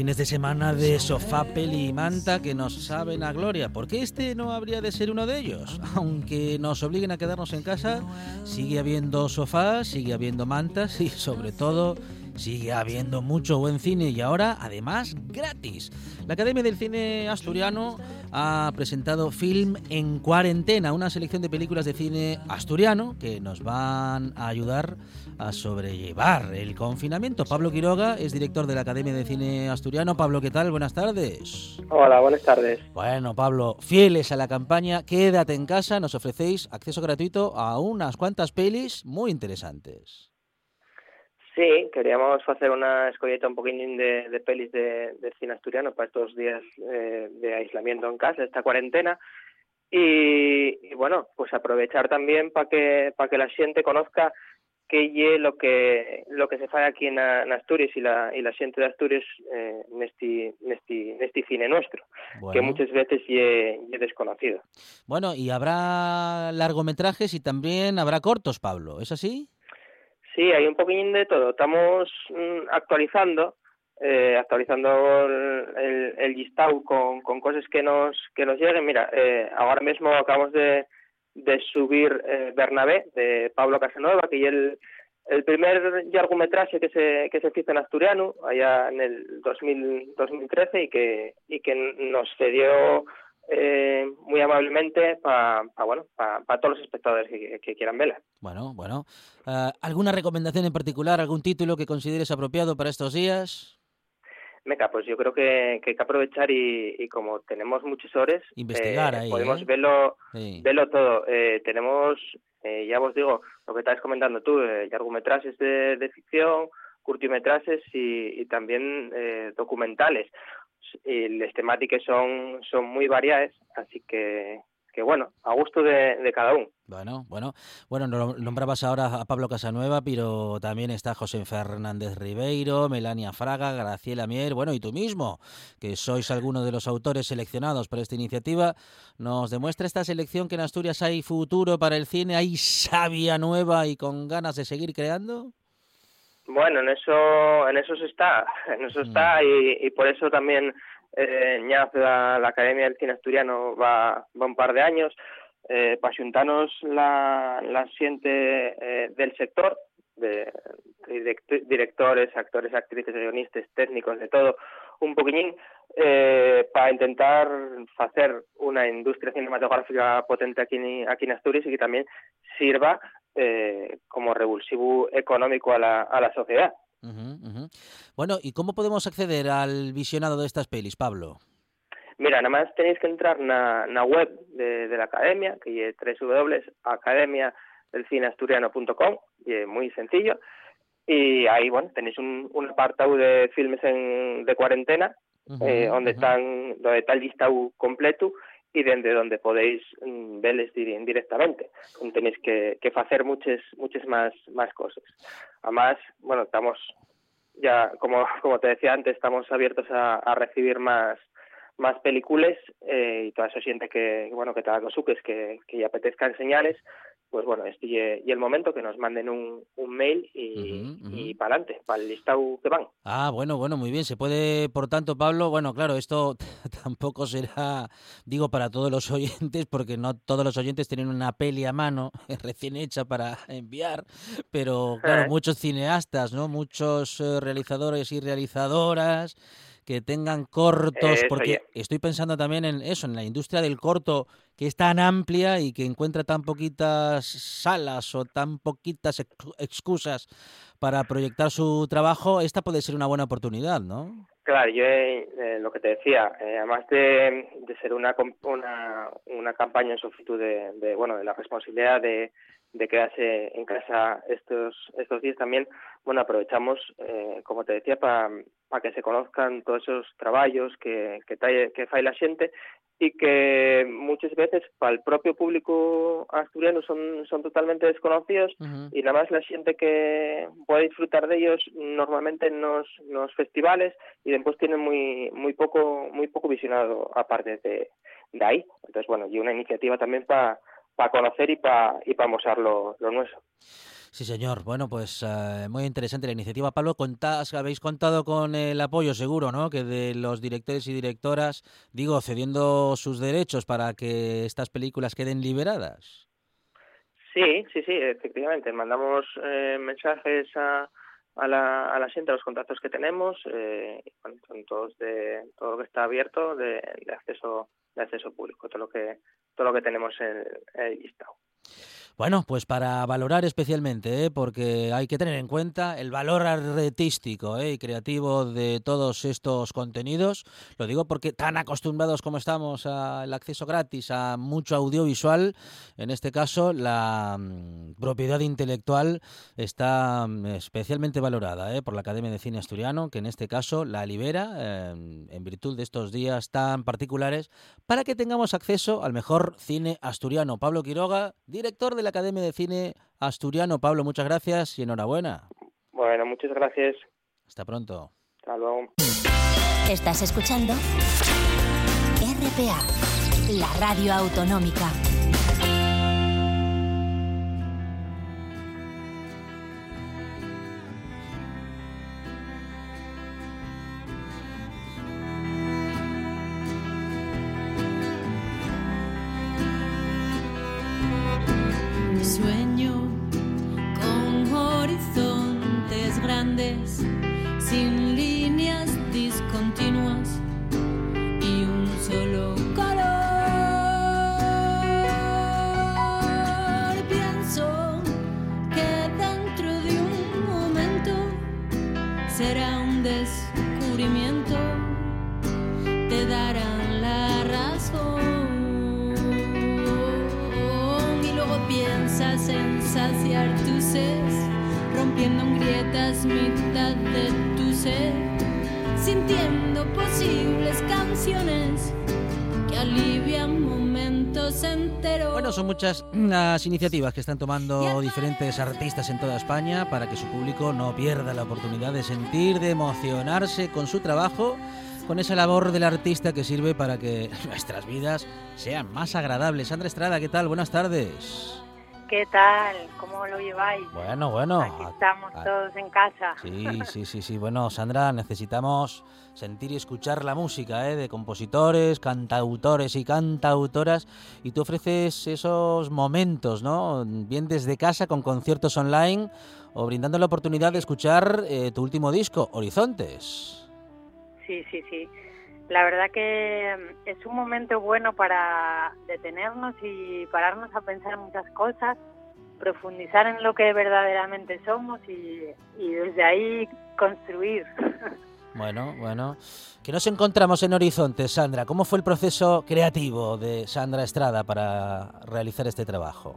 Fines de semana de sofá, peli y manta que nos saben a gloria. ¿Por qué este no habría de ser uno de ellos? Aunque nos obliguen a quedarnos en casa, sigue habiendo sofás, sigue habiendo mantas y sobre todo sigue habiendo mucho buen cine y ahora además gratis. La Academia del Cine Asturiano ha presentado Film en Cuarentena, una selección de películas de cine asturiano que nos van a ayudar a sobrellevar el confinamiento. Pablo Quiroga es director de la Academia de Cine Asturiano. Pablo, ¿qué tal? Buenas tardes. Hola, buenas tardes. Bueno, Pablo, fieles a la campaña, quédate en casa, nos ofrecéis acceso gratuito a unas cuantas pelis muy interesantes. Sí, queríamos hacer una escolleta un poquín de, de pelis de, de, cine asturiano para estos días eh, de aislamiento en casa, esta cuarentena. Y, y bueno, pues aprovechar también para que para que la gente conozca que lle lo que lo que se fai aquí en, Asturias y la y la xente de Asturias eh, nesti, nesti, nesti cine nuestro, bueno. que muchas veces lle, lle desconocido. Bueno, y habrá largometrajes y también habrá cortos, Pablo, ¿es así? Sí, hay un poquín de todo. Estamos mm, actualizando, eh, actualizando el, el, el con, cosas que nos que nos lleguen. Mira, eh, ahora mismo acabamos de, de subir eh, Bernabé de Pablo Casanova, que es el, el primer largometraje que se que se hizo en asturiano allá en el 2000, 2013 y que y que nos cedió eh, muy amablemente para pa, bueno, para pa todos los espectadores que, que quieran verla. Bueno, bueno. Uh, ¿Alguna recomendación en particular, algún título que consideres apropiado para estos días? Meca, pues yo creo que, que hay que aprovechar y, y como tenemos muchos horas, investigar eh, ahí, podemos ¿eh? verlo, Sí. verlo todo. Eh, tenemos, eh, ya os digo, lo que estabas comentando tú, eh, largometrajes de, de ficción, curtimetrajes y, y también eh, documentales. Y las temáticas son, son muy variadas, así que, que bueno, a gusto de, cada uno. Bueno, bueno, bueno, no- nombrabas ahora a Pablo Casanueva, pero también está José Fernández Ribeiro, Melania Fraga, Graciela Mier, bueno, y tú mismo, que sois algunos de los autores seleccionados para esta iniciativa. ¿Nos demuestra esta selección que en Asturias hay futuro para el cine, hay savia nueva y con ganas de seguir creando? Bueno, en eso, en eso se está, en eso está y, y por eso también eh, ya la, la Academia del Cine Asturiano va, va un par de años. Eh, para xuntarnos la, la xente eh, del sector, de, direct- directores, actores, actrices, guionistas, técnicos, de todo, un poquillín, eh, para intentar hacer una industria cinematográfica potente aquí en, aquí en Asturias y que también sirva eh, como revulsivo económico a la, a la sociedad. Bueno, ¿y cómo podemos acceder al visionado de estas pelis, Pablo? Mira, nada más tenéis que entrar na, na web de, de la academia, que es www.academiadelcineasturiano.com, y es muy sencillo. Y ahí, bueno, tenéis un, un apartado de filmes en, de cuarentena, eh, donde están donde está el listado completo y desde donde podéis mm, verles dir- directamente. Tenéis que, que hacer muchas muchas más más cosas. Además, bueno, estamos ya como como te decía antes, estamos abiertos a, a recibir más más películas eh, y toda esa gente que bueno que te haga suques que, que ya apetezca enseñarles pues bueno este y, el momento que nos manden un, un mail y, y para adelante para el listado que van Ah, bueno, bueno, muy bien. Se puede, por tanto, Pablo, bueno, claro, esto tampoco será, digo, para todos los oyentes, porque no todos los oyentes tienen una peli a mano recién hecha para enviar, pero claro, Eh. muchos cineastas, ¿no? Muchos eh, realizadores y realizadoras que tengan cortos, porque ya. estoy pensando también en eso, en la industria del corto, que es tan amplia y que encuentra tan poquitas salas o tan poquitas ex- excusas para proyectar su trabajo, esta puede ser una buena oportunidad, ¿no? Claro, yo eh, lo que te decía, eh, además de, ser una, una campaña en sufritud de, bueno de la responsabilidad de, quedarse en casa estos estos días también, bueno aprovechamos eh, como te decía para que se conozcan todos esos trabajos que que, la xente y que muchas veces para el propio público asturiano son son totalmente desconocidos y nada más la gente que puede disfrutar de ellos normalmente en los, los festivales y después tienen muy muy poco muy poco visionado aparte de, de ahí. Entonces bueno y una iniciativa también para para conocer y para y para mostrar lo, lo nuestro Sí, señor. Bueno, pues eh, muy interesante la iniciativa. Pablo, contás, habéis contado con el apoyo seguro, ¿no? Que de los directores y directoras, digo, cediendo sus derechos para que estas películas queden liberadas. sí sí sí efectivamente mandamos eh, mensajes a a la, a la gente, a los contactos que tenemos, eh, son todos de todo lo que está abierto de, acceso de acceso público, todo lo que todo lo que tenemos en el listado. Bueno, pues para valorar especialmente, ¿eh? porque hay que tener en cuenta el valor artístico ¿eh? y creativo de todos estos contenidos. Lo digo porque tan acostumbrados como estamos al acceso gratis a mucho audiovisual, en este caso la mm, propiedad intelectual está mm, especialmente valorada ¿eh? por la Academia de Cine Asturiano, que en este caso la libera eh, en virtud de estos días tan particulares para que tengamos acceso al mejor cine asturiano. Pablo Quiroga, director de la Academia de Cine Asturiano. Pablo, muchas gracias y enhorabuena. Bueno, muchas gracias. Hasta pronto. Hasta luego. Estás escuchando RPA, la radio autonómica. Muchas las iniciativas que están tomando diferentes artistas en toda España para que su público no pierda la oportunidad de sentir, de emocionarse con su trabajo, con esa labor del artista que sirve para que nuestras vidas sean más agradables. Sandra Estrada, ¿qué tal? Buenas tardes. ¿Qué tal? ¿Cómo lo lleváis? Bueno, bueno. Aquí estamos a- todos en casa. Sí, sí, sí, sí. Bueno, Sandra, necesitamos sentir y escuchar la música ¿eh? de compositores, cantautores y cantautoras. Y tú ofreces esos momentos, ¿no? Bien desde casa con conciertos online o brindando la oportunidad de escuchar eh, tu último disco, Horizontes. Sí, sí, sí. La verdad que mm, es un momento bueno para detenernos y pararnos a pensar muchas cosas, profundizar en lo que verdaderamente somos y, y desde ahí construir. Bueno, bueno. ¿Qué nos encontramos en Horizontes, Sandra? ¿Cómo fue el proceso creativo de Sandra Estrada para realizar este trabajo?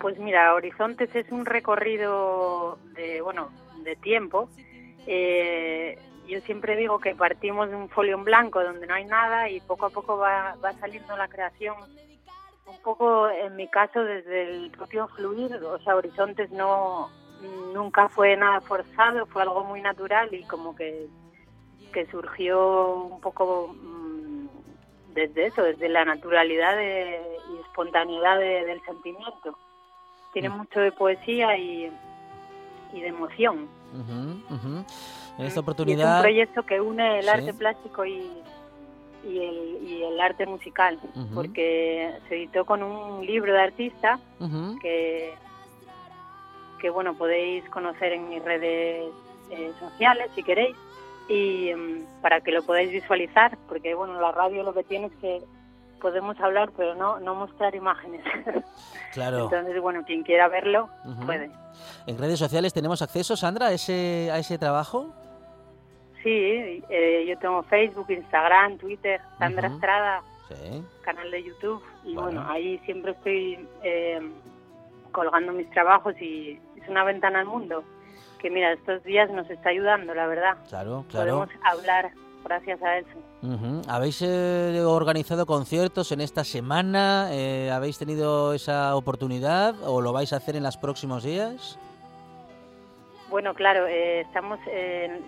Pues mira, Horizontes es un recorrido de, bueno, de tiempo. Eh, yo siempre digo que partimos de un folio en blanco donde no hay nada y poco a poco va, va saliendo la creación. Un poco, en mi caso, desde el propio fluir, o sea, Horizontes no nunca fue nada forzado, fue algo muy natural y como que, que surgió un poco mm, desde eso, desde la naturalidad de- y espontaneidad de- del sentimiento. Tiene Mm. mucho de poesía y, y de emoción. Ujú. En esta Y es un oportunidad... proyecto que une el Sí. arte plástico y, y, el, y el arte musical, Ujú. porque se editó con un libro de artista Ujú. que, que bueno, podéis conocer en mis redes eh, sociales si queréis. y mm, para que lo podáis visualizar, porque bueno, la radio lo que tiene es que podemos hablar, pero no, no mostrar imágenes. Claro. Entonces, bueno, quien quiera verlo, Ujú. puede. ¿En redes sociales tenemos acceso, Sandra, a ese, a ese trabajo? Sí, eh, yo tengo Facebook, Instagram, Twitter, Sandra. Estrada, Sí. canal de YouTube, y Bueno. bueno, ahí siempre estoy eh, colgando mis trabajos y es una ventana al mundo que, mira, estos días nos está ayudando, la verdad. Claro, claro. Podemos hablar gracias a eso. ¿Habéis eh, organizado conciertos en esta semana? Eh, ¿Habéis tenido esa oportunidad o lo vais a hacer en los próximos días? Bueno, claro, eh, estamos en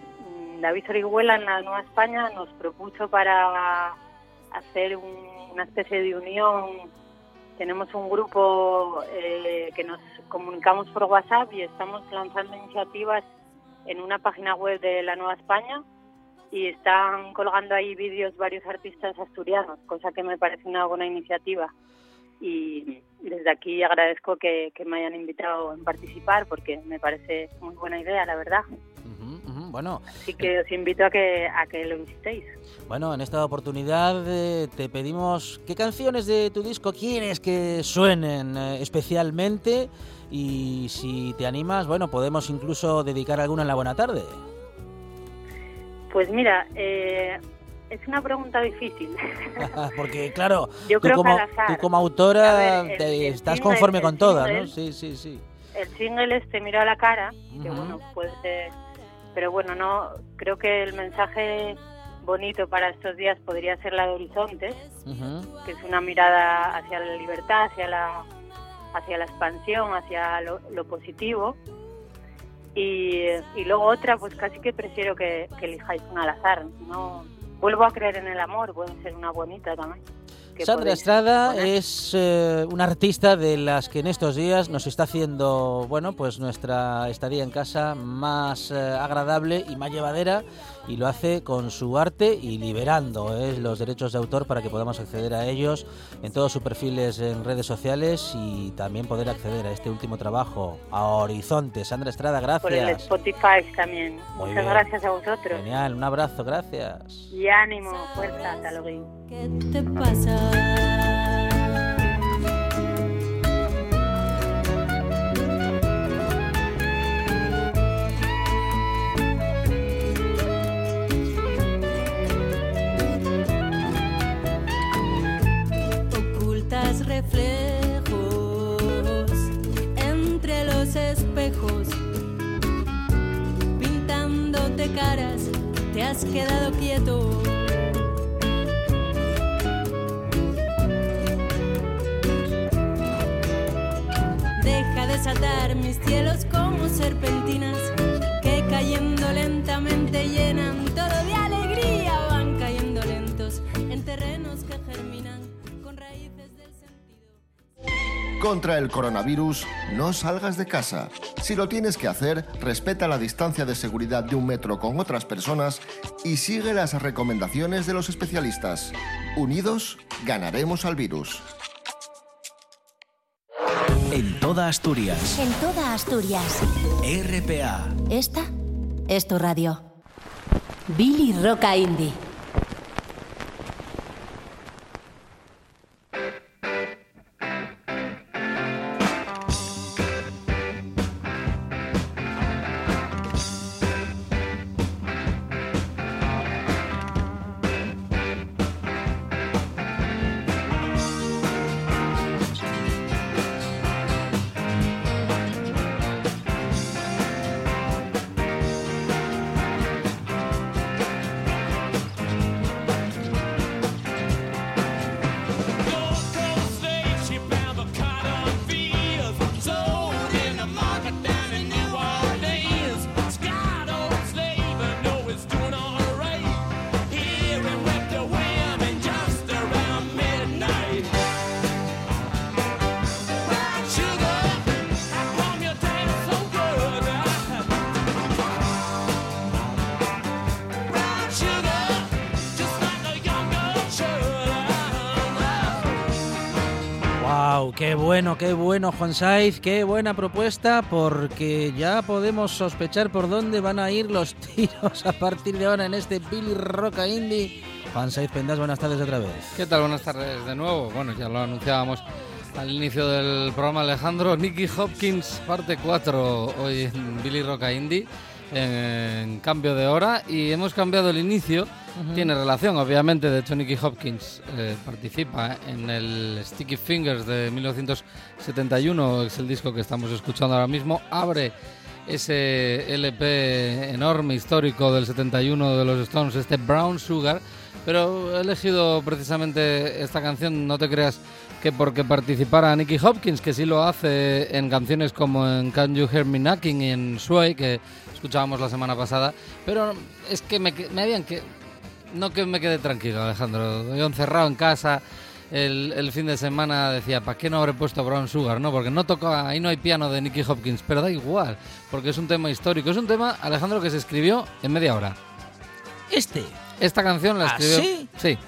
David Orihuela en la Nueva España nos propuso para hacer un- una especie de unión. Tenemos un grupo eh, que nos comunicamos por WhatsApp y estamos lanzando iniciativas en una página web de la Nueva España y están colgando ahí vídeos varios artistas asturianos, cosa que me parece una buena iniciativa. Y desde aquí agradezco que, que me hayan invitado a participar porque me parece muy buena idea, la verdad. Bueno, Así que os invito a que, a que lo visitéis. bueno, en esta oportunidad eh, te pedimos qué canciones de tu disco quieres que suenen eh, especialmente y si te animas, bueno, podemos incluso dedicar alguna en la buena tarde. Pues mira, eh, es una pregunta difícil. Porque claro, Yo tú creo como, tú autora A ver, el- te- el estás conforme con todas, ¿no? Sí, sí, sí. El single es Te miro a la cara, que bueno, puede ser... Pero bueno, no creo que el mensaje bonito para estos días podría ser la de Horizontes, Ujú. que es una mirada hacia la libertad, hacia la, hacia la expansión, hacia lo, lo positivo. Y, y luego otra, pues casi que prefiero que, que elijáis una al azar. No, vuelvo a creer en el amor, puede ser una bonita también. Sandra Estrada es eh, una artista de las que en estos días nos está haciendo, bueno, pues nuestra estadía en casa más eh, agradable y más llevadera y lo hace con su arte y liberando eh, los derechos de autor para que podamos acceder a ellos en todos sus perfiles en redes sociales y también poder acceder a este último trabajo, a Horizonte. Sandra Estrada, por el gracias. Spotify también. Muy Muchas bien. gracias a vosotros. Genial, un abrazo, gracias. Y ánimo, fuerza, hasta luego. ¿Qué te pasa? Reflejos entre los espejos, pintándote caras, te has quedado quieto. Deja desatar mis cielos como serpentinas que cayendo lentamente llenan todo de Contra el coronavirus, no salgas de casa. Si lo tienes que hacer, respeta la distancia de seguridad de un metro con otras personas y sigue las recomendaciones de los especialistas. Unidos, ganaremos al virus. En toda Asturias. En toda Asturias. RPA. Esta es tu radio. Billy Roca Indie. Bueno, qué bueno, Juan Saiz, qué buena propuesta, porque ya podemos sospechar por dónde van a ir los tiros a partir de ahora en este Billy Roca Indie. Juan Saiz Pendas, buenas tardes otra vez. ¿Qué tal? Buenas tardes de nuevo. Bueno, ya lo anunciábamos al inicio del programa Alejandro. Nicky Hopkins, parte 4, hoy en Billy Roca Indie, en cambio de hora, y hemos cambiado el inicio. Tiene relación, obviamente, de hecho Nicky Hopkins eh, participa en el Sticky Fingers de 1971, es el disco que estamos escuchando ahora mismo, abre ese LP enorme, histórico del 71 de los Stones, este Brown Sugar, pero he elegido precisamente esta canción, no te creas que porque participara Nicky Hopkins, que sí lo hace en canciones como en Can You Hear Me Knocking y en Sway, que escuchábamos la semana pasada, pero es que me, me habían que no que me quede tranquilo, Alejandro. Yo encerrado en casa el, el fin de semana decía, ¿para qué no habré puesto Brown Sugar? No, porque no toca, ahí no hay piano de Nicky Hopkins, pero da igual, porque es un tema histórico. Es un tema, Alejandro, que se escribió en media hora. Este. Esta canción la ¿Ah, escribió. sí? Sí.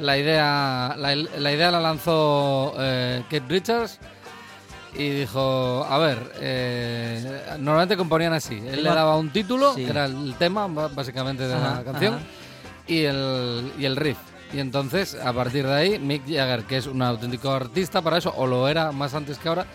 La idea, la, la idea la lanzó eh, Kate Richards y dijo, a ver, eh, normalmente componían así. Él le daba un título, Sí. que era el tema básicamente de Ajá, la canción, ajá. y el, y el riff. Y entonces, a partir de ahí, Mick Jagger, que es un auténtico artista para eso, o lo era más antes que ahora,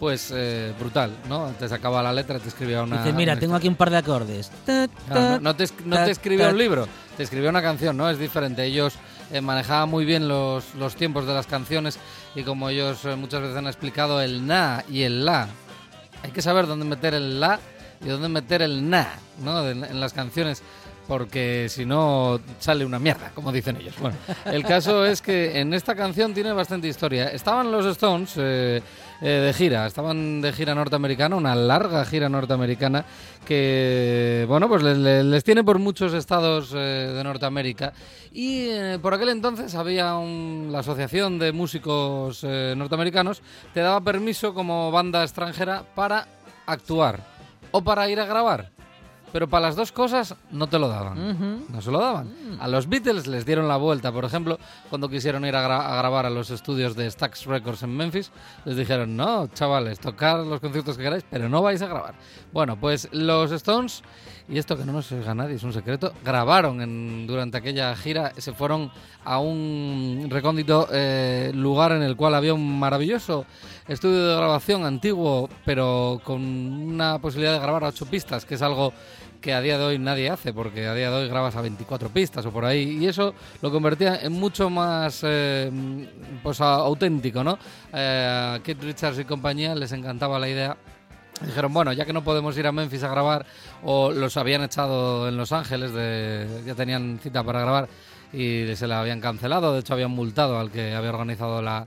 pues eh, brutal, ¿no? Te sacaba la letra, te escribía una... Dice, mira, una tengo aquí un par de acordes. Ta, no, ta, no- no te, no ta, te escribió ta. un libro, te escribió una canción, ¿no? Es diferente. Ellos eh, manejaban muy bien los, los tiempos de las canciones y como ellos eh, muchas veces han explicado, el na y el la. Hay que saber dónde meter el la y dónde meter el na, ¿no? En, las canciones. Porque si no sale una mierda, como dicen ellos. Bueno, el caso es que en esta canción tiene bastante historia. Estaban los Stones eh, eh, de gira, estaban de gira norteamericana, una larga gira norteamericana que, bueno, pues les, tiene por muchos estados eh, de Norteamérica. Y eh, por aquel entonces había un- la Asociación de Músicos Norteamericanos, te daba permiso como banda extranjera para actuar o para ir a grabar. Pero para las dos cosas no te lo daban. No se lo daban. A los Beatles les dieron la vuelta, por ejemplo, cuando quisieron ir a, gra- a grabar a los estudios de Stax Records en Memphis, les dijeron, no, chavales, tocar los conciertos que queráis, pero no vais a grabar. Bueno, pues los Stones, y esto que no nos oiga nadie, es un secreto, grabaron en- durante aquella gira, se fueron a un recóndito eh, lugar en el cual había un maravilloso estudio de grabación antiguo, pero con una posibilidad de grabar a ocho pistas, que es algo que a día de hoy nadie hace, porque a día de hoy grabas a 24 pistas o por ahí, y eso lo convertía en mucho más eh, pues, auténtico, ¿no? Eh, a Keith Richards y compañía les encantaba la idea Dijeron, bueno, ya que no podemos ir a Memphis a grabar, o los habían echado en Los Ángeles, de, ya tenían cita para grabar y se la habían cancelado, de hecho habían multado al que había organizado la,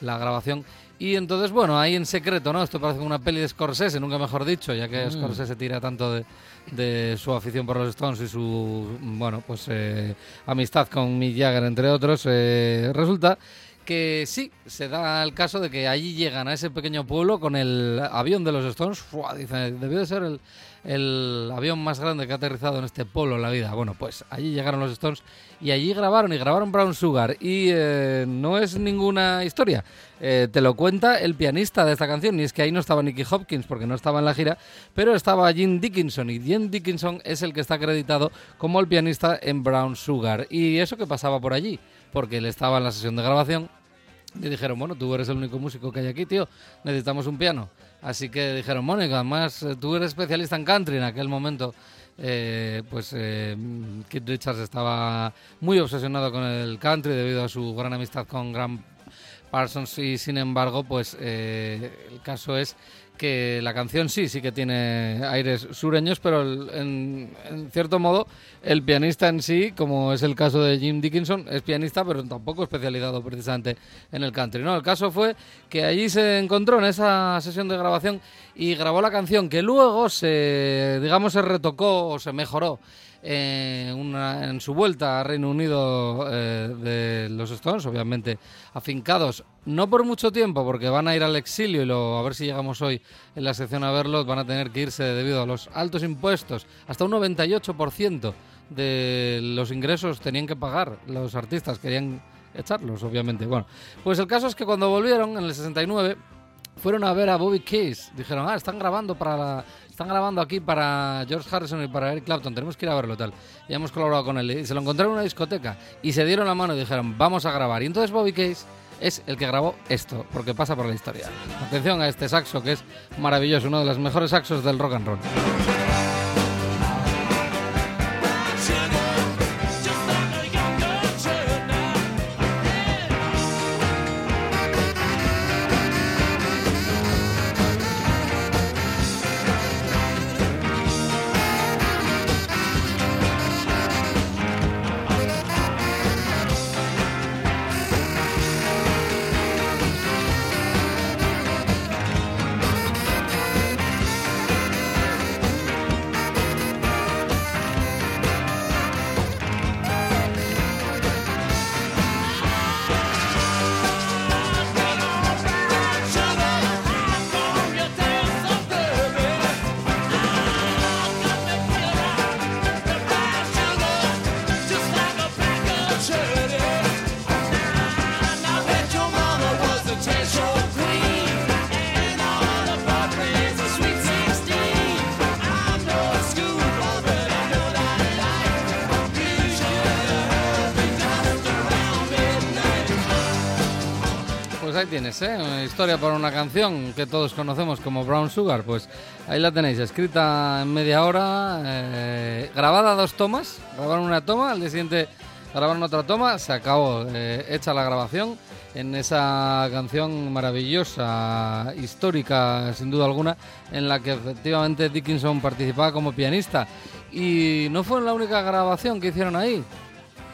la grabación. Y entonces, bueno, ahí en secreto, ¿no? Esto parece una peli de Scorsese, nunca mejor dicho, ya que Scorsese tira tanto de, de su afición por los Stones y su, bueno, pues eh, amistad con Mick Jagger, entre otros. eh, resulta que sí, se da el caso de que allí llegan a ese pequeño pueblo con el avión de los Stones. ¡fua! Dice, debió de ser el, el avión más grande que ha aterrizado en este pueblo en la vida. Bueno, pues allí llegaron los Stones y allí grabaron y grabaron Brown Sugar. Y eh, no es ninguna historia. Eh, te lo cuenta el pianista de esta canción. Y es que ahí no estaba Nicky Hopkins porque no estaba en la gira, pero estaba Jim Dickinson. Y Jim Dickinson es el que está acreditado como el pianista en Brown Sugar. ¿Y eso que pasaba por allí? Porque él estaba en la sesión de grabación y dijeron, bueno, tú eres el único músico que hay aquí, tío, necesitamos un piano. Así que dijeron, Mónica, además eh, tú eres especialista en country en aquel momento. eh, pues eh, Keith Richards estaba muy obsesionado con el country debido a su gran amistad con Graham Parsons y sin embargo, pues eh, el caso es que la canción sí, sí que tiene aires sureños, pero el- en, en cierto modo el pianista en sí, como es el caso de Jim Dickinson, es pianista, pero tampoco especializado precisamente en el country. No, el caso fue que allí se encontró en esa sesión de grabación y grabó la canción que luego se, digamos, se retocó o se mejoró eh, una- en su vuelta a Reino Unido eh, de los Stones, obviamente afincados, no por mucho tiempo, porque van a ir al exilio y lo, a ver si llegamos hoy en la sección a verlos, van a tener que irse debido a los altos impuestos, hasta un 98% de los ingresos tenían que pagar los artistas, querían echarlos, obviamente. Bueno, pues el caso es que cuando volvieron en el 69 fueron a ver a Bobby Case. Dijeron, ah, están grabando para están grabando aquí para George Harrison y para Eric Clapton, tenemos que ir a verlo tal. Y hemos colaborado con él. Y se lo encontraron en una discoteca y se dieron la mano y dijeron, vamos a grabar. Y entonces Bobby Case es el que grabó esto, porque pasa por la historia. Atención a este saxo que es maravilloso, uno de los mejores saxos del rock and roll. Ahí tienes, ¿eh? Una historia para una canción que todos conocemos como Brown Sugar. Pues ahí la tenéis, escrita en media hora, eh, grabada dos tomas. Grabaron una toma, al día siguiente grabaron otra toma, se acabó, eh, hecha la grabación en esa canción maravillosa, histórica, sin duda alguna, en la que efectivamente Dickinson participaba como pianista. Y no fue la única grabación que hicieron ahí.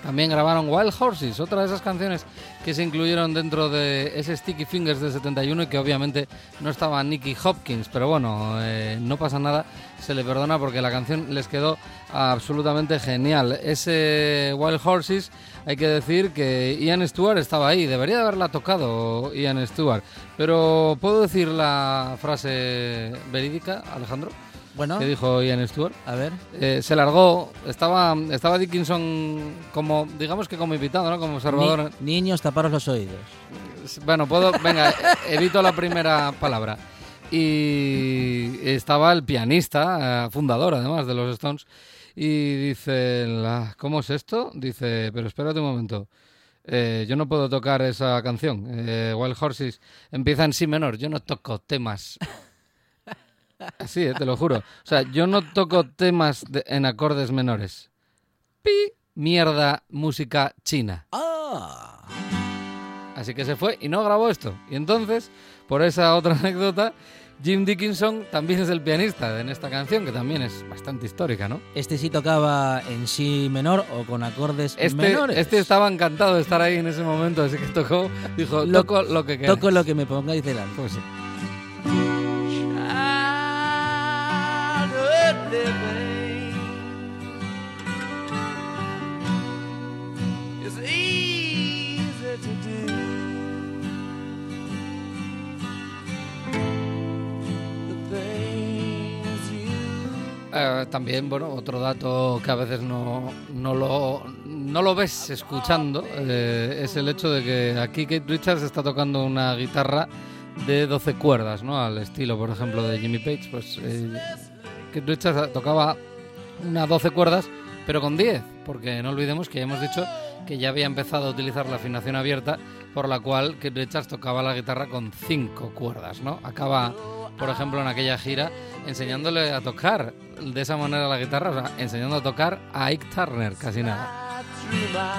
También grabaron Wild Horses, otra de esas canciones que se incluyeron dentro de ese Sticky Fingers del 71 y que obviamente no estaba Nicky Hopkins, pero bueno, eh, no pasa nada, se le perdona porque la canción les quedó absolutamente genial. Ese Wild Horses, hay que decir que Ian Stewart estaba ahí, debería de haberla tocado Ian Stewart, pero ¿puedo decir la frase verídica, Alejandro? Bueno, que dijo Ian Stewart? a ver. Eh, se largó, estaba, estaba Dickinson como, digamos que como invitado, ¿no? Como observador. Ni- niños, taparos los oídos. Bueno, puedo, venga, e- evito la primera palabra. Y estaba el pianista, eh, fundador además de los Stones, y dice, la- ¿cómo es esto? Dice, pero espérate un momento. eh, yo no puedo tocar esa canción. Eh, Wild Horses empieza en si menor. Yo no toco temas. Así, eh, te lo juro. O sea, yo no toco temas de- en acordes menores. Pi, mierda, música china. ¡Ah! Así que se fue y no grabó esto. Y entonces, por esa otra anécdota, Jim Dickinson también es el pianista en esta canción, que también es bastante histórica, ¿no? Este sí tocaba en si menor o con acordes Este, menores. este estaba encantado de estar ahí en ese momento, así que tocó, dijo, Lo- toco lo que quieras. Toco lo que me pongáis delante. Pues sí. Eh, también, bueno, otro dato que a veces no, no, lo, no lo ves escuchando eh, es el hecho de que aquí Kate Richards está tocando una guitarra de 12 cuerdas, ¿no? Al estilo, por ejemplo, de Jimmy Page. Pues eh, Kate Richards tocaba unas 12 cuerdas, pero con 10, porque no olvidemos que ya hemos dicho que ya había empezado a utilizar la afinación abierta, por la cual Kate Richards tocaba la guitarra con 5 cuerdas, ¿no? Acaba, por ejemplo, en aquella gira enseñándole a tocar de esa manera la guitarra, o sea, enseñando a tocar a Ike Turner, casi nada.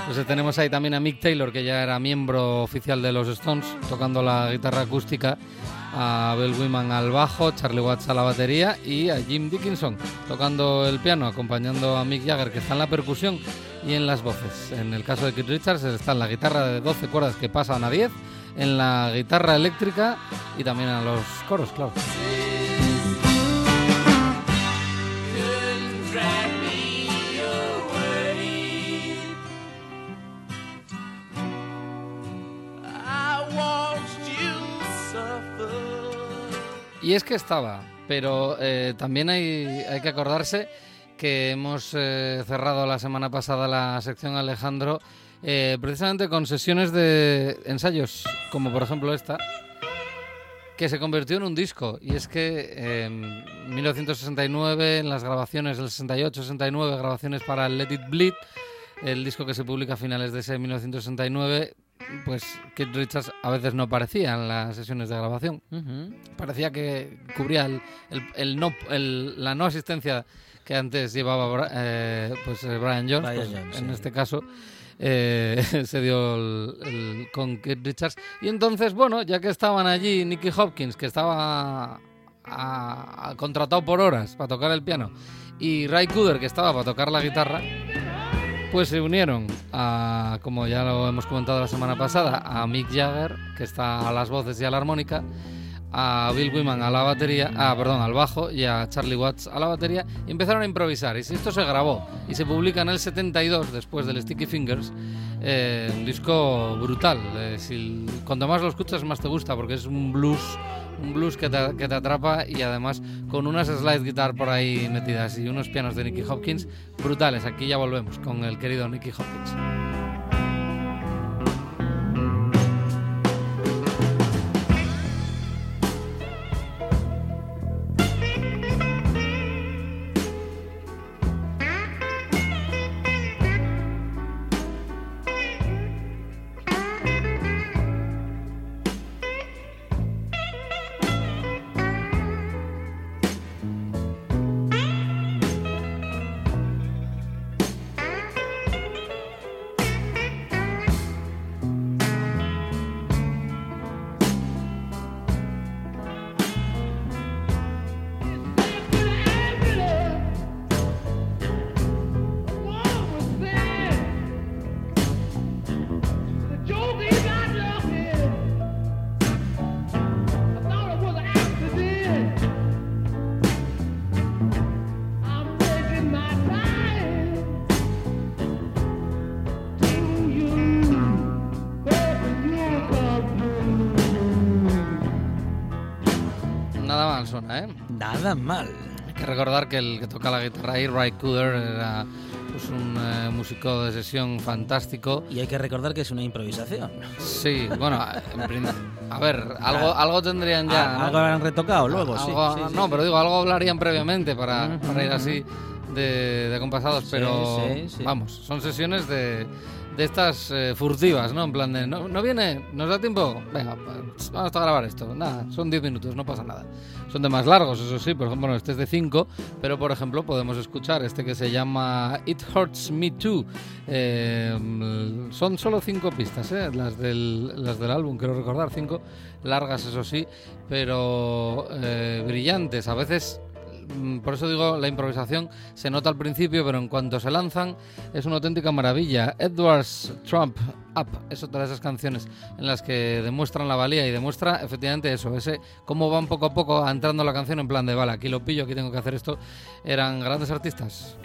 Pues tenemos ahí también a Mick Taylor, que ya era miembro oficial de los Stones, tocando la guitarra acústica, a Bill Wyman al bajo, Charlie Watts a la batería y a Jim Dickinson tocando el piano, acompañando a Mick Jagger, que está en la percusión y en las voces. En el caso de Keith Richards está en la guitarra de 12 cuerdas que pasan a 10, en la guitarra eléctrica y también a los coros, claro. Y es que estaba, pero eh, también hay, que acordarse que hemos eh, cerrado la semana pasada la sección Alejandro eh, precisamente con sesiones de ensayos, como por ejemplo esta, que se convirtió en un disco. Y es que en 1969, en las grabaciones del 68-69, grabaciones para Let It Bleed, el disco que se publica a finales de ese 1969, pues Keith Richards a veces no aparecía en las sesiones de grabación. Parecía que cubría el, el- el no, el- la no asistencia que antes llevaba eh, pues, eh, Brian Jones. Brian pues, Jones, en sí. este caso eh, se dio el, el- con Keith Richards. Y entonces, bueno, ya que estaban allí Nicky Hopkins, que estaba a- a- contratado por horas para tocar el piano, y Ray Cooder, que estaba para tocar la guitarra, pues se unieron a, como ya lo hemos comentado la semana pasada, a Mick Jagger, que está a las voces y a la armónica, a Bill Wyman a la batería, ah, perdón, al bajo y a Charlie Watts a la batería y empezaron a improvisar. Y esto se grabó y se publica en el 72 después del Sticky Fingers, eh, un disco brutal. Eh, si, cuanto más lo escuchas más te gusta porque es un blues, un blues que te, que te atrapa y además con unas slide guitar por ahí metidas y unos pianos de Nicky Hopkins brutales. Aquí ya volvemos con el querido Nicky Hopkins. Nada mal. Hay que recordar que el que toca la guitarra ahí, Ray Cooder, era pues, un eh, músico de sesión fantástico. Y hay que recordar que es una improvisación. Sí, bueno, en prin- a ver, algo, algo tendrían ya. Ah, ¿no? algo habrán retocado luego, sí, Algo- sí, sí, no, sí. pero digo, algo hablarían previamente para, para ir así de, de compasados, pero vamos, son sesiones de, de estas eh, furtivas, ¿no? En plan de, ¿no, ¿no viene? ¿Nos da tiempo? Venga, pues, vamos a grabar esto. Nada, son 10 minutos, no pasa nada. Son de más largos, eso sí, por ejemplo, bueno, este es de 5, pero por ejemplo podemos escuchar este que se llama It Hurts Me Too. Eh, son solo 5 pistas, ¿eh? las, del, las del álbum, quiero recordar, 5 largas, eso sí, pero eh, brillantes. A veces por eso digo, la improvisación se nota al principio, pero en cuanto se lanzan es una auténtica maravilla. Edwards Trump Up es otra de esas canciones en las que demuestran la valía y demuestra efectivamente eso, ese cómo van poco a poco entrando la canción en plan de, vale, aquí lo pillo, aquí tengo que hacer esto. Eran grandes artistas.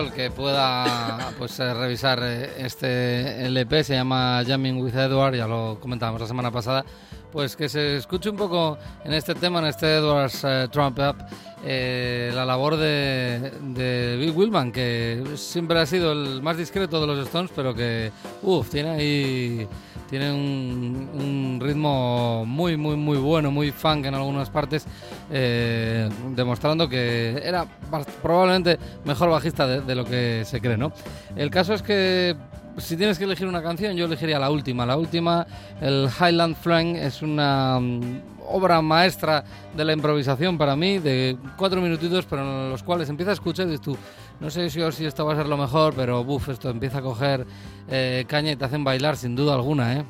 El que pueda pues eh, revisar eh, este LP se llama Jamming with Edward, ya lo comentábamos la semana pasada, pues que se escuche un poco en este tema, en este Edwards eh, Trump Up, eh, la labor de, de Bill Willman, que siempre ha sido el más discreto de los Stones, pero que, uff, tiene ahí tiene un, un, ritmo muy, muy, muy bueno, muy funk en algunas partes, eh, demostrando que era probablemente mejor bajista de, lo que se cree, ¿no? El caso es que si tienes que elegir una canción, yo elegiría la última. La última, el Highland Flank, es una um, obra maestra de la improvisación para mí, de cuatro minutitos, pero en los cuales empieza a escuchar y dices tú, no sé si, si esto va a ser lo mejor, pero buf, esto empieza a coger eh, caña y te hacen bailar sin duda alguna, ¿eh?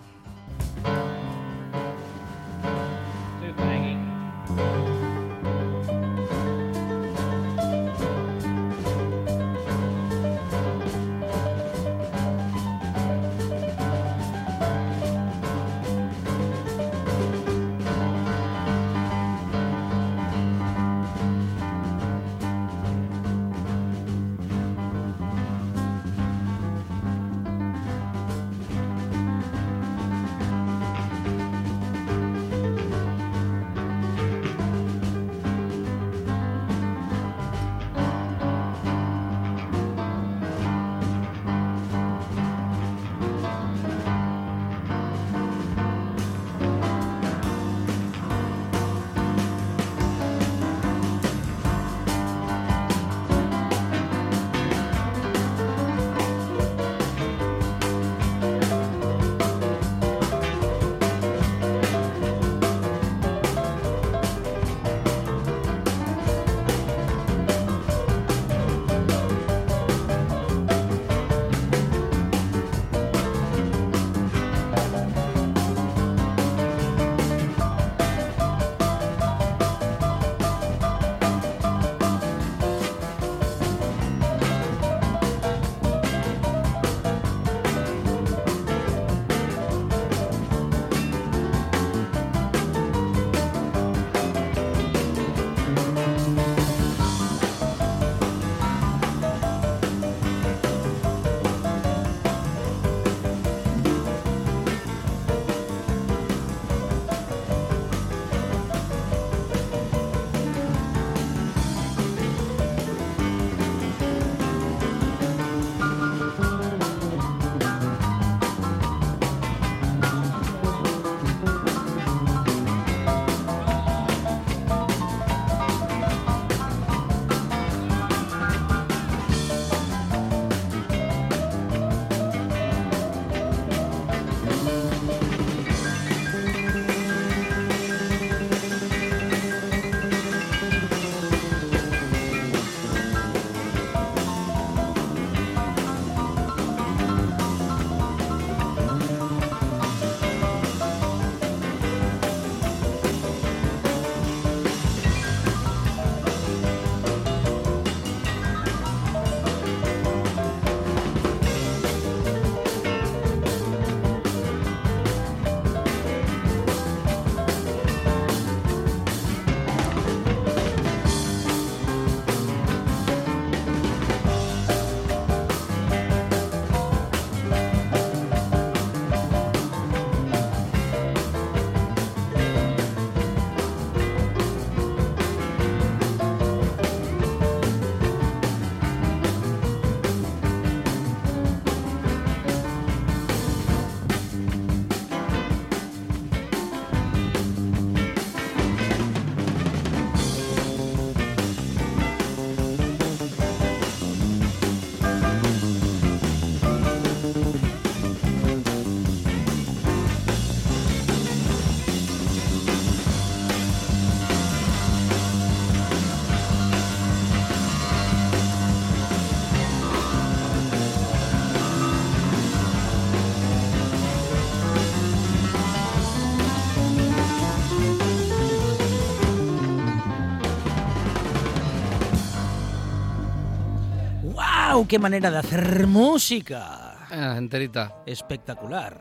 ¡Qué manera de hacer música! Ah, enterita. Espectacular.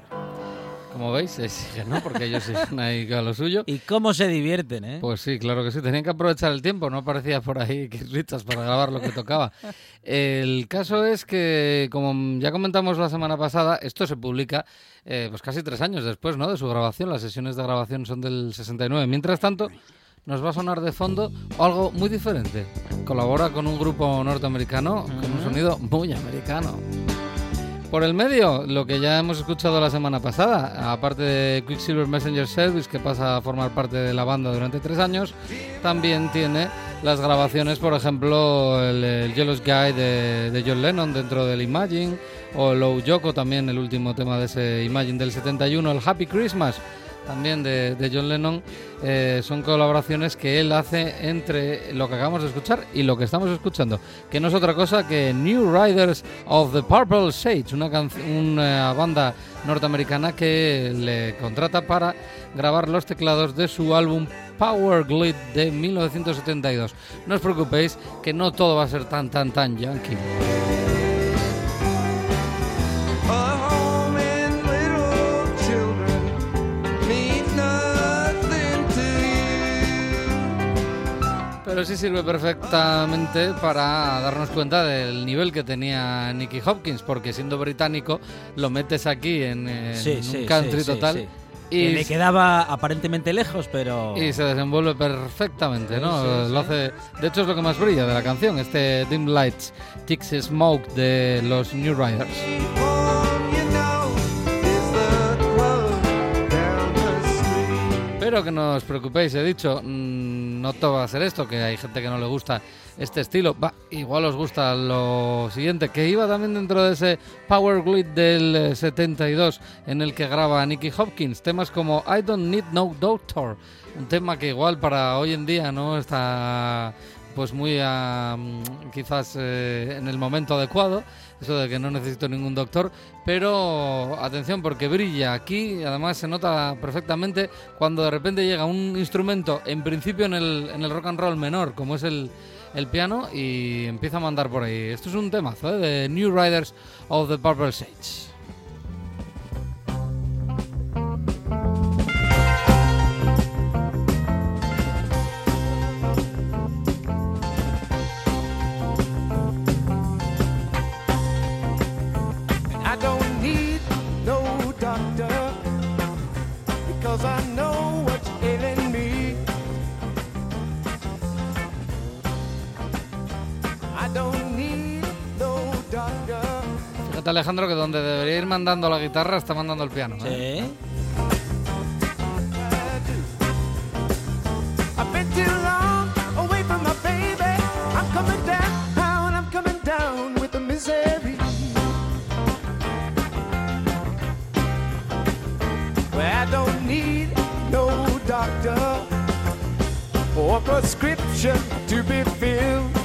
Como veis, exigen, ¿no? Porque ellos siguen ahí a lo suyo. Y cómo se divierten, ¿eh? Pues sí, claro que sí. Tenían que aprovechar el tiempo. No aparecía por ahí Richards para grabar lo que tocaba. El caso es que, como ya comentamos la semana pasada, esto se publica eh, pues casi tres años después ¿no? de su grabación. Las sesiones de grabación son del 69. Mientras tanto, nos va a sonar de fondo algo muy diferente. Colabora con un grupo norteamericano con un sonido muy americano. Por el medio, lo que ya hemos escuchado la semana pasada, aparte de Quicksilver Messenger Service, que pasa a formar parte de la banda durante tres años, también tiene las grabaciones, por ejemplo, el, el Jealous Guy de, de John Lennon dentro del Imagine, o Low Yoko también, el último tema de ese Imagine del 71, el Happy Christmas también de, de John Lennon, eh, son colaboraciones que él hace entre lo que acabamos de escuchar y lo que estamos escuchando, que no es otra cosa que New Riders of the Purple Sage, una, una banda norteamericana que le contrata para grabar los teclados de su álbum Power Glide de 1972. No os preocupéis que no todo va a ser tan tan tan yankee. Pero sí sirve perfectamente para darnos cuenta del nivel que tenía Nicky Hopkins, porque siendo británico lo metes aquí en, en Sí, un sí, country sí, total y, le quedaba aparentemente lejos, pero... y se desenvuelve perfectamente, ¿no? Lo hace, de hecho es lo que más brilla de la canción, este Dim Lights, Ticks Smoke de los New Riders. Pero que no os preocupéis, he dicho, mm, no todo va a ser esto, que hay gente que no le gusta este estilo. Va, igual os gusta lo siguiente, que iba también dentro de ese Power Glide del eh, 72 en el que graba Nicky Hopkins. Temas como I Don't Need No Doctor, un tema que igual para hoy en día no está pues muy quizás eh, en el momento adecuado, eso de que no necesito ningún doctor, pero atención porque brilla aquí, además se nota perfectamente cuando de repente llega un instrumento, en principio en el, en el rock and roll menor, como es el, el piano, y empieza a mandar por ahí. Esto es un temazo ¿eh? de New Riders of the Purple Sage. Alejandro que donde debería ir mandando la guitarra está mandando el piano. Sí. ¿eh? I've been too long away from my baby. I'm coming down, I'm coming down with the misery. Well, I don't need no doctor or prescription to be filled.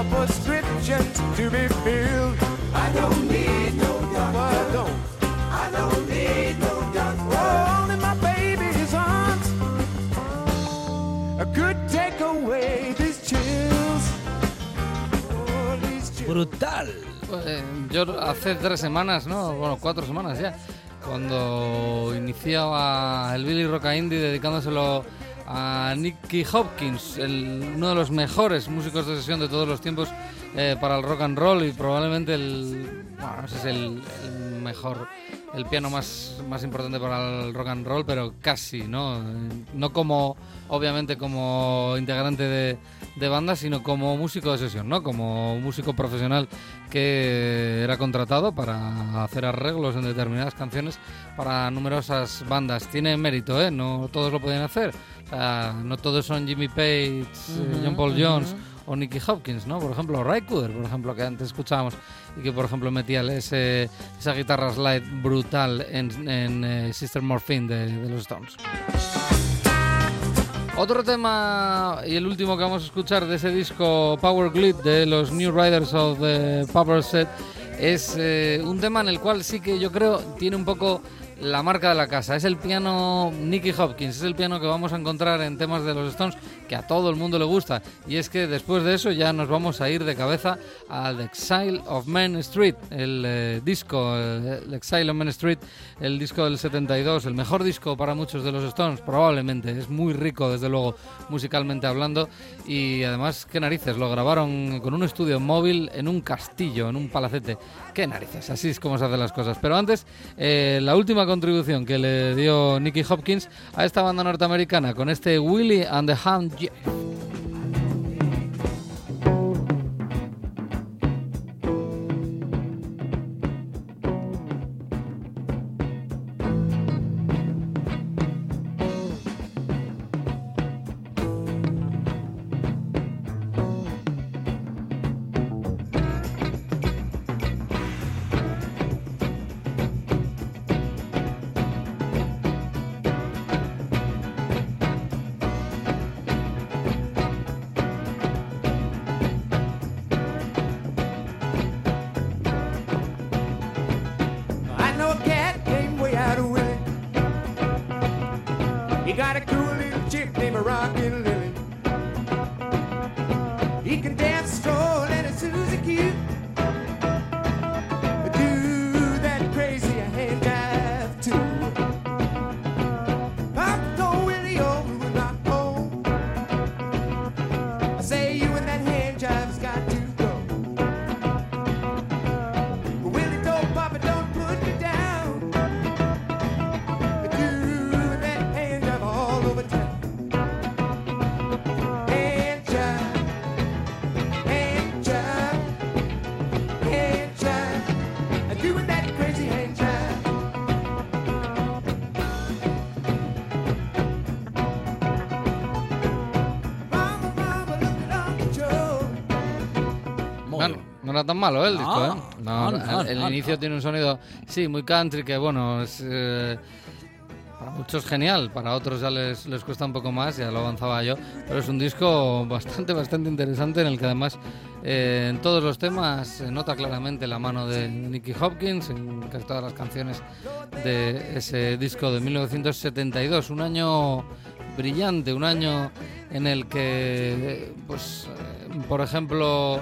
Or prescriptions to be filled. I don't need no doctor. I don't. I don't need no doctor. Oh, only my baby's arms could take away these chills. Oh, these chills. Brutal. Eh, yo hace tres semanas, ¿no? Bueno, cuatro semanas ya, cuando iniciaba el Billy Roca Indie dedicándoselo a Nicky Hopkins, el- uno de los mejores músicos de sesión de todos los tiempos eh, para el rock and roll y probablemente el, bueno, es el mejor, el piano más, más importante para el rock and roll, pero casi, ¿no? No como, obviamente, como integrante de, de banda, sino como músico de sesión, ¿no? Como músico profesional que era contratado para hacer arreglos en determinadas canciones para numerosas bandas. Tiene mérito, ¿eh? No todos lo pueden hacer. O sea, no todos son Jimmy Page, eh, John Paul Jones o Nicky Hopkins, ¿no? Por ejemplo, Ray Cooder, por ejemplo, que antes escuchábamos y que, por ejemplo, metía ese, esa guitarra slide brutal en, en, eh, Sister Morphine de, de los Stones. Otro tema y el último que vamos a escuchar de ese disco Power Glide de los New Riders of the Power Set es eh, un tema en el cual sí que yo creo tiene un poco la marca de la casa. Es el piano Nicky Hopkins, es el piano que vamos a encontrar en temas de los Stones que a todo el mundo le gusta. Y es que después de eso ya nos vamos a ir de cabeza al Exile of Main Street, el eh, disco, eh, Exile of Main Street, el disco del 72, el mejor disco para muchos de los Stones, probablemente. Es muy rico, desde luego, musicalmente hablando. Y además, qué narices, lo grabaron con un estudio móvil en un castillo, en un palacete. Qué narices, así es como se hacen las cosas. Pero antes, eh, la última contribución que le dio Nicky Hopkins a esta banda norteamericana con este Willie and the Hand Tan malo ¿eh, el disco, No, ¿eh? No, no, no, el, inicio tiene un sonido, sí, muy country, que bueno, es eh, para muchos genial, para otros ya les, les cuesta un poco más, ya lo avanzaba yo, pero es un disco bastante, bastante interesante en el que además eh, en todos los temas se nota claramente la mano de Nicky Hopkins, en casi todas las canciones de ese disco de 1972, un año brillante, un año en el que, pues, eh, por ejemplo,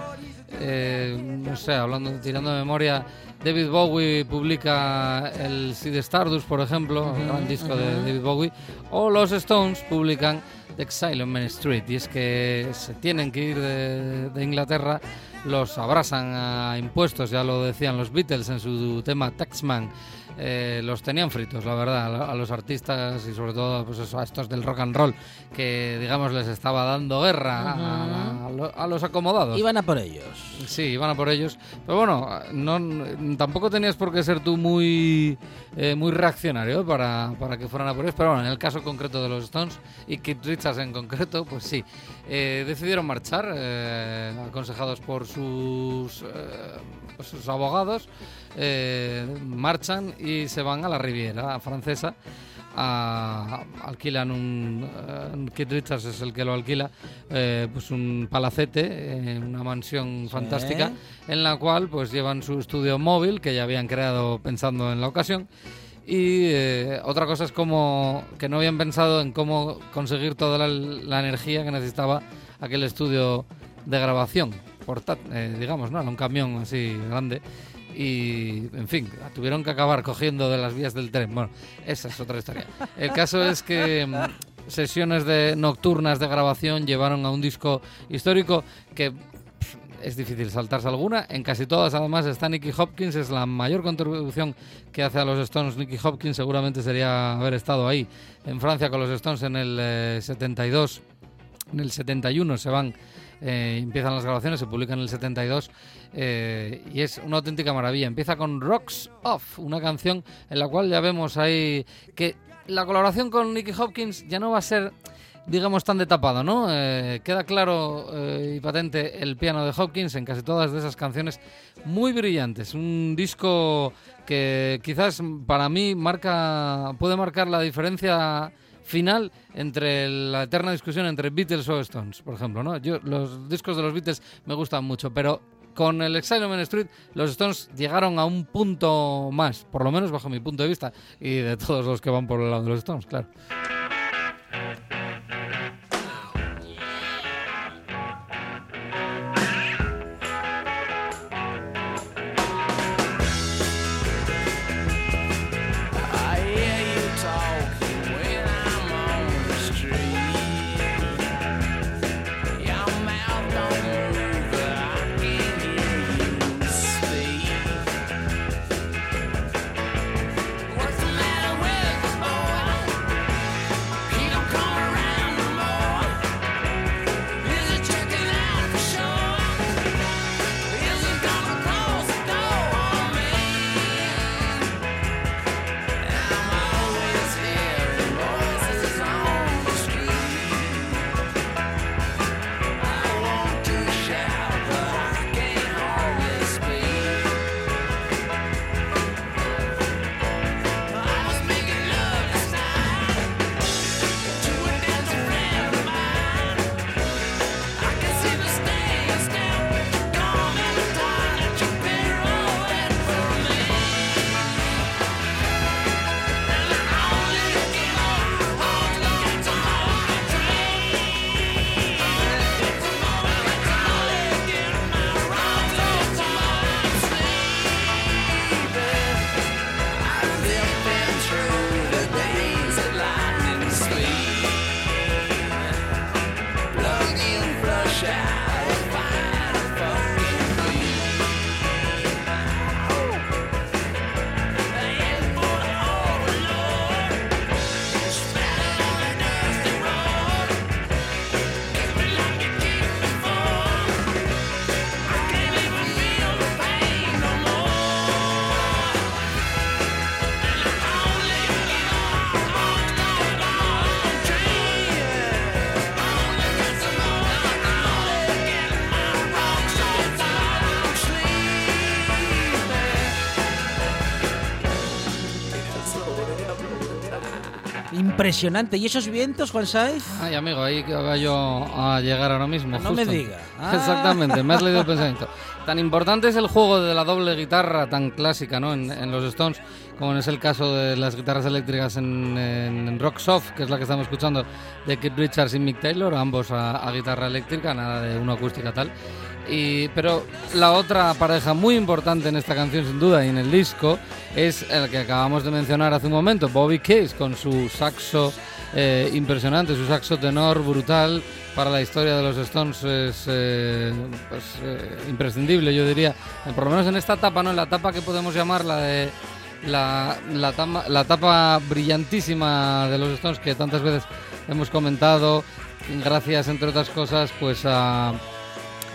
eh, no sé, hablando, tirando de memoria, David Bowie publica el Seed Stardust, por ejemplo, el gran disco de David Bowie, o los Stones publican The Exile on Main Street, y es que se tienen que ir de, de Inglaterra, los abrasan a impuestos, ya lo decían los Beatles en su tema Taxman, eh, los tenían fritos, la verdad, a, los artistas y sobre todo pues eso, a estos del rock and roll, que digamos les estaba dando guerra a- a los acomodados. Iban a por ellos. Sí, iban a por ellos. Pero bueno, no, tampoco tenías por qué ser tú muy, eh, muy reaccionario para, para que fueran a por ellos. Pero bueno, en el caso concreto de los Stones y Keith Richards en concreto, pues sí. Eh, decidieron marchar, eh, aconsejados por sus, eh, pues sus abogados. marchan y se van a la Riviera francesa. A- alquilan un eh, Keith Richards es el que lo alquila eh, pues un palacete eh, una mansión fantástica en la cual pues llevan su estudio móvil que ya habían creado pensando en la ocasión. Y eh, otra cosa es como que no habían pensado en cómo conseguir toda la, la energía que necesitaba aquel estudio de grabación portátil, eh, digamos, ¿no? Era un camión así grande y, en fin, tuvieron que acabar cogiendo de las vías del tren. Bueno, esa es otra historia. El caso es que mm, sesiones de nocturnas de grabación llevaron a un disco histórico que es difícil saltarse alguna. En casi todas, además, está Nicky Hopkins. Es la mayor contribución que hace a los Stones Nicky Hopkins. Seguramente sería haber estado ahí en Francia con los Stones en el eh, 72. En el 71 se van, eh, empiezan las grabaciones, se publican en el 72 eh, y es una auténtica maravilla. Empieza con Rocks Off, una canción en la cual ya vemos ahí que la colaboración con Nicky Hopkins ya no va a ser digamos tan de tapado, ¿no? Eh, queda claro eh, y patente el piano de Hopkins en casi todas de esas canciones muy brillantes. Un disco que quizás para mí marca puede marcar la diferencia final entre la eterna discusión entre Beatles o Stones, por ejemplo, ¿no? Yo los discos de los Beatles me gustan mucho, pero con el Exile on Street, los Stones llegaron a un punto más, por lo menos bajo mi punto de vista, y de todos los que van por el lado de los Stones, claro. Impresionante. ¿Y esos vientos, Juan Saiz? Ay, amigo, ahí que va yo a llegar ahora mismo. No me justo. diga. Ah. Exactamente, me has leído el pensamiento. Tan importante es el juego de la doble guitarra tan clásica ¿no? en, en los Stones, como es el caso de las guitarras eléctricas en, en- en Rock Soft, que es la que estamos escuchando, de Keith Richards y Mick Taylor, ambos a, a guitarra eléctrica, nada de una acústica tal. Y, pero la otra pareja muy importante en esta canción, sin duda, y en el disco, es el que acabamos de mencionar hace un momento, Bobby Case, con su saxo eh, impresionante, su saxo tenor brutal para la historia de los Stones es eh, pues, eh, imprescindible, yo diría, por lo menos en esta etapa, ¿no? En la etapa que podemos llamar la de la, la etapa brillantísima de los Stones que tantas veces hemos comentado, gracias entre otras cosas, pues a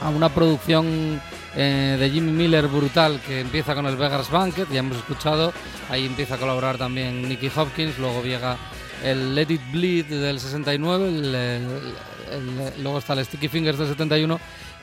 a una producción eh, de Jimmy Miller brutal que empieza con el Vegas Banquet, ya hemos escuchado, ahí empieza a colaborar también Nicky Hopkins, luego llega el Let It Bleed del 69, el, luego está el Sticky Fingers del 71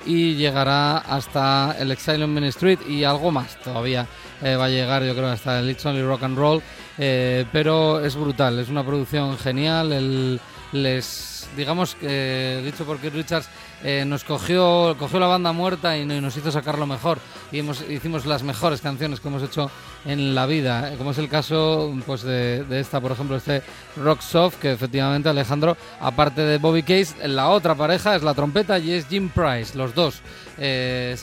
y llegará hasta el Exile on Main Street y algo más todavía eh, va a llegar yo creo hasta el It's Only Rock and Roll eh, pero es brutal es una producción genial les digamos que dicho por Keith Richards eh, nos cogió cogió la banda muerta y, no- y nos hizo sacarlo mejor. Y hemos, hicimos las mejores canciones que hemos hecho en la vida eh, como es el caso pues de, esta por ejemplo este Rock Soft que efectivamente Alejandro aparte de Bobby Case la otra pareja es la trompeta y es Jim Price los dos. Eh,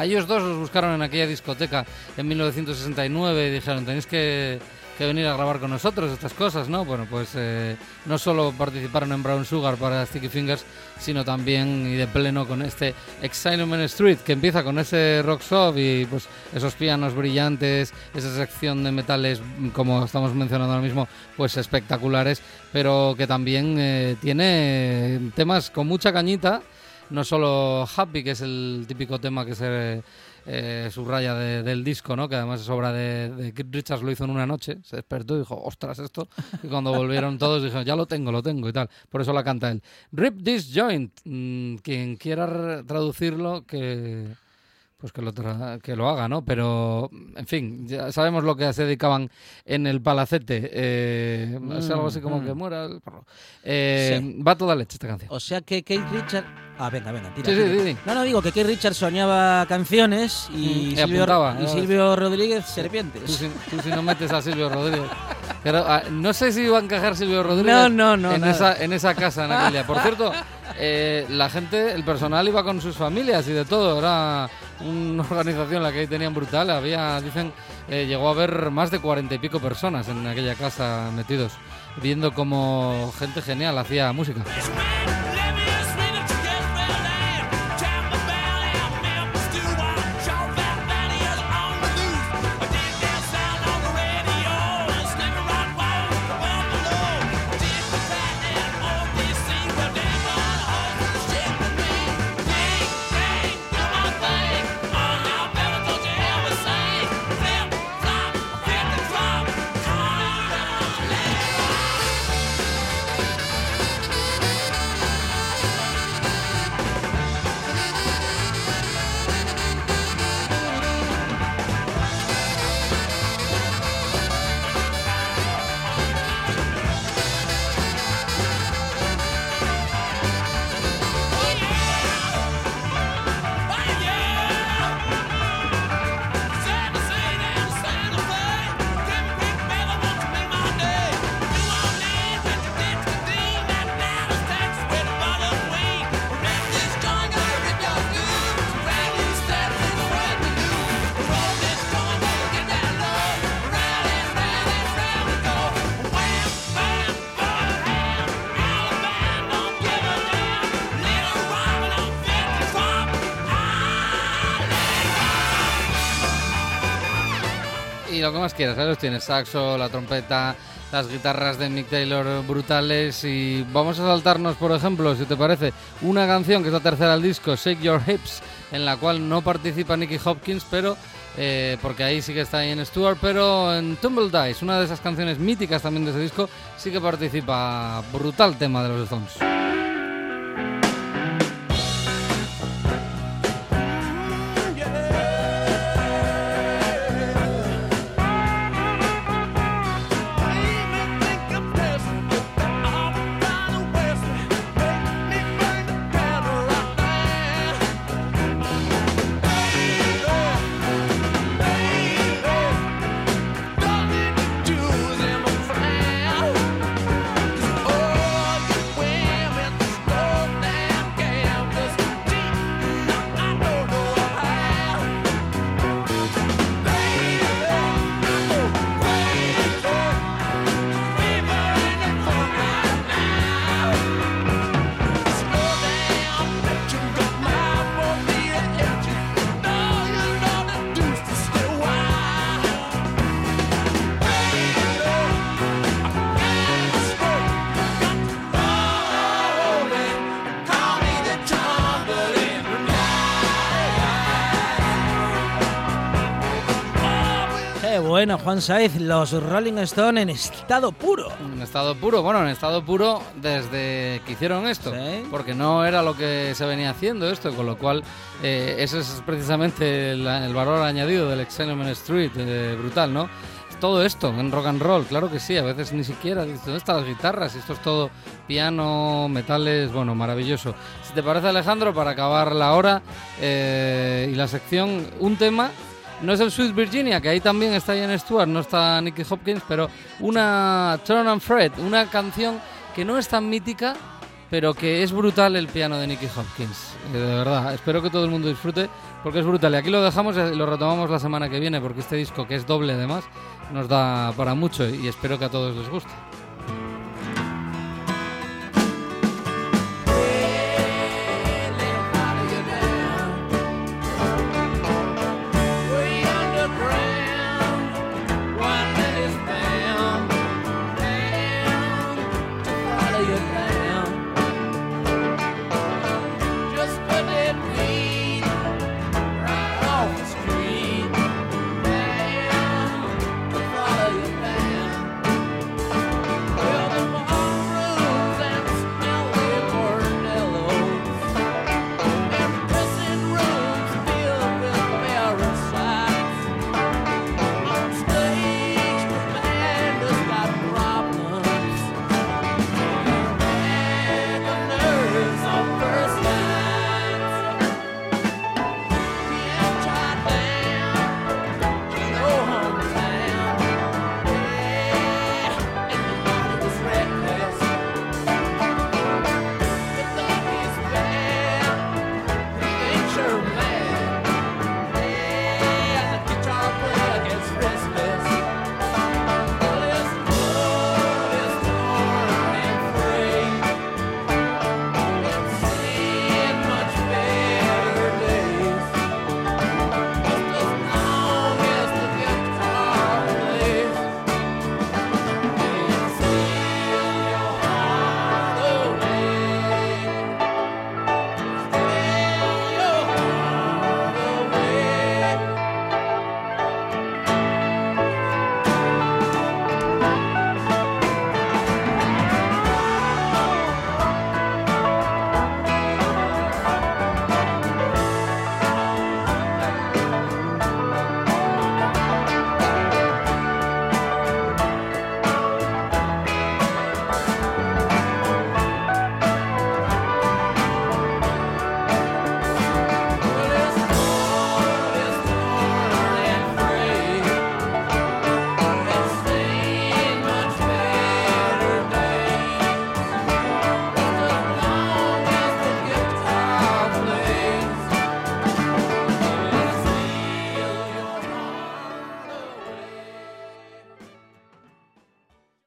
ellos dos los buscaron en aquella discoteca en 1969 y dijeron tenéis que que venir a grabar con nosotros estas cosas, ¿no? Bueno, pues eh, no solo participaron en Brown Sugar para Sticky Fingers, sino también y de pleno con este Excitement Street, que empieza con ese rock soft y pues esos pianos brillantes, esa sección de metales, como estamos mencionando ahora mismo, pues espectaculares, pero que también eh, tiene temas con mucha cañita, no solo Happy, que es el típico tema que se eh, subraya de- del disco, ¿no? que además es obra de, Richards, lo hizo en una noche, se despertó y dijo, ostras, esto, y cuando volvieron todos dijeron, ya lo tengo, lo tengo y tal, por eso la canta él. Rip This Joint, mm, quien quiera traducirlo, que pues que lo, tra- que lo haga, ¿no? Pero, en fin, ya sabemos lo que se dedicaban en el palacete. eh, es algo así como Mm, que mm. muera el perro. Eh, Va toda leche esta canción. O sea que Kate Richard. Ah, venga, venga, tira. Sí, sí, tira. sí, sí. No, no, digo que Kate Richard soñaba canciones y, Mm, y Silvio, apuntaba, y. Silvio Rodríguez serpientes. Tú si, tú si no metes a Silvio Rodríguez. Pero, ah, no sé si iba a encajar Silvio Rodríguez No, no, no, en, nada. esa, en esa casa día. Por cierto, eh, la gente, el personal iba con sus familias y de todo. Era una organización la que ahí tenían brutal. Había, dicen, eh, llegó a haber más de cuarenta y pico personas en aquella casa metidos, viendo como gente genial hacía música. Lo más quieras, ¿sabes? Tienes saxo, la trompeta, las guitarras de Mick Taylor brutales y vamos a saltarnos, por ejemplo, si te parece, una canción que es la tercera del disco, Shake Your Hips, en la cual no participa Nicky Hopkins, pero eh, porque ahí sí que está Ian Stewart, pero en Tumble Dice, una de esas canciones míticas también de ese disco, sí que participa brutal tema de los Stones. Bueno, Juan Saiz, los Rolling Stone en estado puro. En estado puro, bueno, en estado puro desde que hicieron esto, porque no era lo que se venía haciendo esto, con lo cual eh, ese es precisamente el, el valor añadido del Executive Street, eh, brutal, ¿no? Todo esto en rock and roll, claro que sí, a veces ni siquiera, dices, ¿dónde están las guitarras? Esto es todo piano, metales, bueno, maravilloso. Si te parece Alejandro, para acabar la hora eh, y la sección, un tema no es el Sweet Virginia, que ahí también está Ian Stewart, no está Nicky Hopkins, pero una Turn and Fred, una canción que no es tan mítica, pero que es brutal el piano de Nicky Hopkins. Eh, de verdad, espero que todo el mundo disfrute, porque es brutal. Y aquí lo dejamos y lo retomamos la semana que viene, porque este disco, que es doble además, nos da para mucho y espero que a todos les guste.